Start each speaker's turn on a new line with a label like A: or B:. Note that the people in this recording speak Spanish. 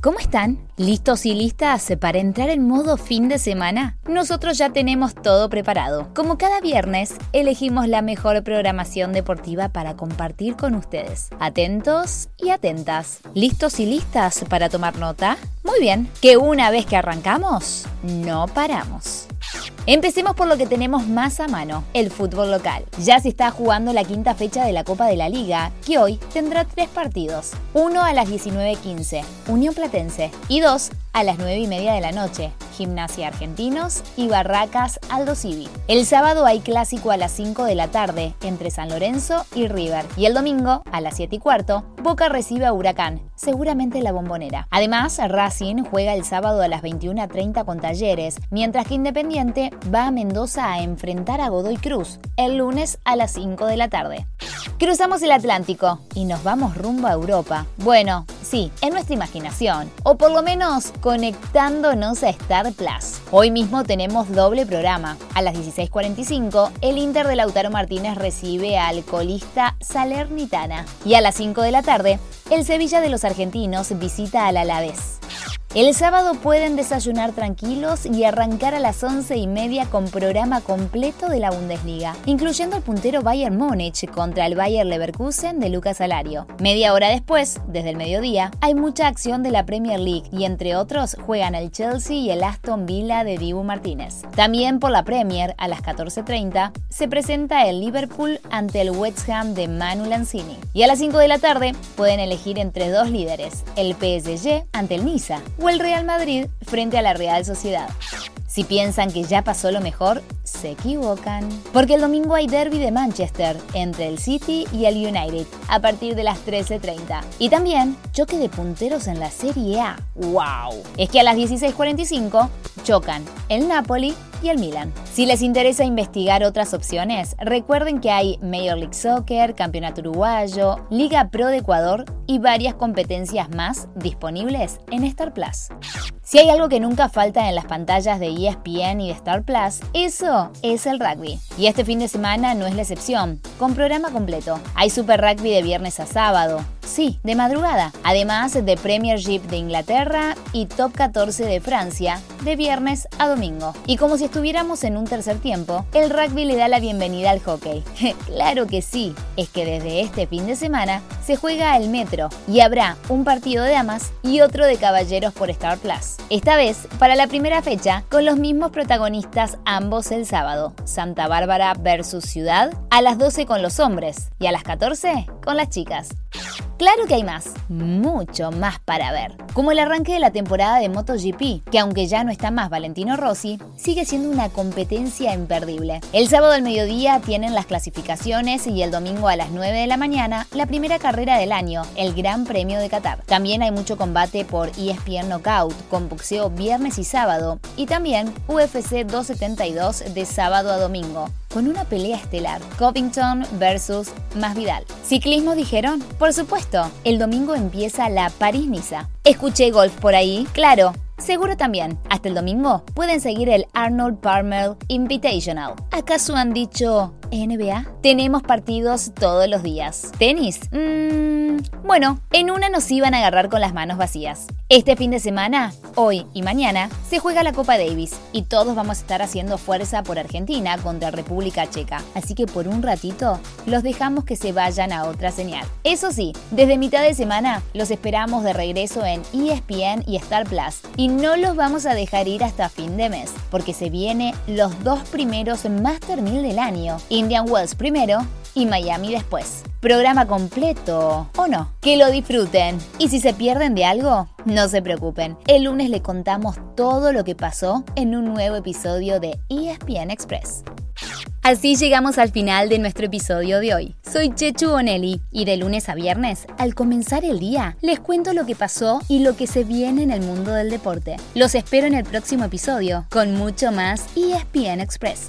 A: ¿Cómo están? ¿Listos y listas para entrar en modo fin de semana? Nosotros ya tenemos todo preparado. Como cada viernes, elegimos la mejor programación deportiva para compartir con ustedes. Atentos y atentas. ¿Listos y listas para tomar nota? Muy bien, que una vez que arrancamos, no paramos. Empecemos por lo que tenemos más a mano, el fútbol local. Ya se está jugando la quinta fecha de la Copa de la Liga, que hoy tendrá tres partidos. Uno a las 19.15, Unión Platense, y dos a las 9 y media de la noche, Gimnasia Argentinos y Barracas Aldo Civi. El sábado hay clásico a las 5 de la tarde entre San Lorenzo y River. Y el domingo, a las 7 y cuarto, Boca recibe a Huracán, seguramente la bombonera. Además, Racing juega el sábado a las 21.30 con Talleres, mientras que Independiente va a Mendoza a enfrentar a Godoy Cruz el lunes a las 5 de la tarde. Cruzamos el Atlántico y nos vamos rumbo a Europa. Bueno, sí, en imaginación, o por lo menos conectándonos a Star Plus. Hoy mismo tenemos doble programa. A las 16.45, el Inter de Lautaro Martínez recibe al colista Salernitana. Y a las 5 de la tarde, el Sevilla de los argentinos visita al Alavés. El sábado pueden desayunar tranquilos y arrancar a las once y media con programa completo de la Bundesliga, incluyendo el puntero Bayern Múnich contra el Bayern Leverkusen de Lucas Alario. Media hora después, desde el mediodía, hay mucha acción de la Premier League y entre otros juegan el Chelsea y el Aston Villa de Dibu Martínez. También por la Premier, a las 14.30, se presenta el Liverpool ante el West Ham de Manu Lanzini. Y a las 5 de la tarde pueden elegir entre dos líderes, el PSG ante el Niza el Real Madrid frente a la Real Sociedad. Si piensan que ya pasó lo mejor, se equivocan. Porque el domingo hay derby de Manchester entre el City y el United a partir de las 13.30. Y también choque de punteros en la Serie A. ¡Wow! Es que a las 16.45 chocan el Napoli y el Milan. Si les interesa investigar otras opciones, recuerden que hay Major League Soccer, Campeonato Uruguayo, Liga Pro de Ecuador y varias competencias más disponibles en Star Plus. Si hay algo que nunca falta en las pantallas de ESPN y de Star Plus, eso es el rugby. Y este fin de semana no es la excepción, con programa completo. Hay Super Rugby de viernes a sábado, Sí, de madrugada. Además de Premiership de Inglaterra y Top 14 de Francia, de viernes a domingo. Y como si estuviéramos en un tercer tiempo, el rugby le da la bienvenida al hockey. claro que sí, es que desde este fin de semana se juega el metro y habrá un partido de damas y otro de caballeros por Star Plus. Esta vez para la primera fecha con los mismos protagonistas ambos el sábado, Santa Bárbara versus Ciudad, a las 12 con los hombres y a las 14 con las chicas. Claro que hay más, mucho más para ver. Como el arranque de la temporada de MotoGP, que aunque ya no está más Valentino Rossi, sigue siendo una competencia imperdible. El sábado al mediodía tienen las clasificaciones y el domingo a las 9 de la mañana la primera carrera del año, el Gran Premio de Qatar. También hay mucho combate por ESPN Knockout, con boxeo viernes y sábado, y también UFC 272 de sábado a domingo con una pelea estelar, Covington versus Masvidal. ¿Ciclismo dijeron? Por supuesto, el domingo empieza la París-Niza. ¿Escuché golf por ahí? Claro, Seguro también, hasta el domingo pueden seguir el Arnold Palmer Invitational. ¿Acaso han dicho NBA? Tenemos partidos todos los días. ¿Tenis? Mmm bueno, en una nos iban a agarrar con las manos vacías. Este fin de semana, hoy y mañana, se juega la Copa Davis y todos vamos a estar haciendo fuerza por Argentina contra República Checa. Así que por un ratito los dejamos que se vayan a otra señal. Eso sí, desde mitad de semana los esperamos de regreso en ESPN y Star Plus y no los vamos a dejar ir hasta fin de mes porque se viene los dos primeros Master 1000 del año, Indian Wells primero y Miami después. Programa completo, ¿o no? Que lo disfruten. Y si se pierden de algo, no se preocupen. El lunes le contamos todo lo que pasó en un nuevo episodio de ESPN Express. Así llegamos al final de nuestro episodio de hoy. Soy Chechu Bonelli y de lunes a viernes, al comenzar el día, les cuento lo que pasó y lo que se viene en el mundo del deporte. Los espero en el próximo episodio con mucho más ESPN Express.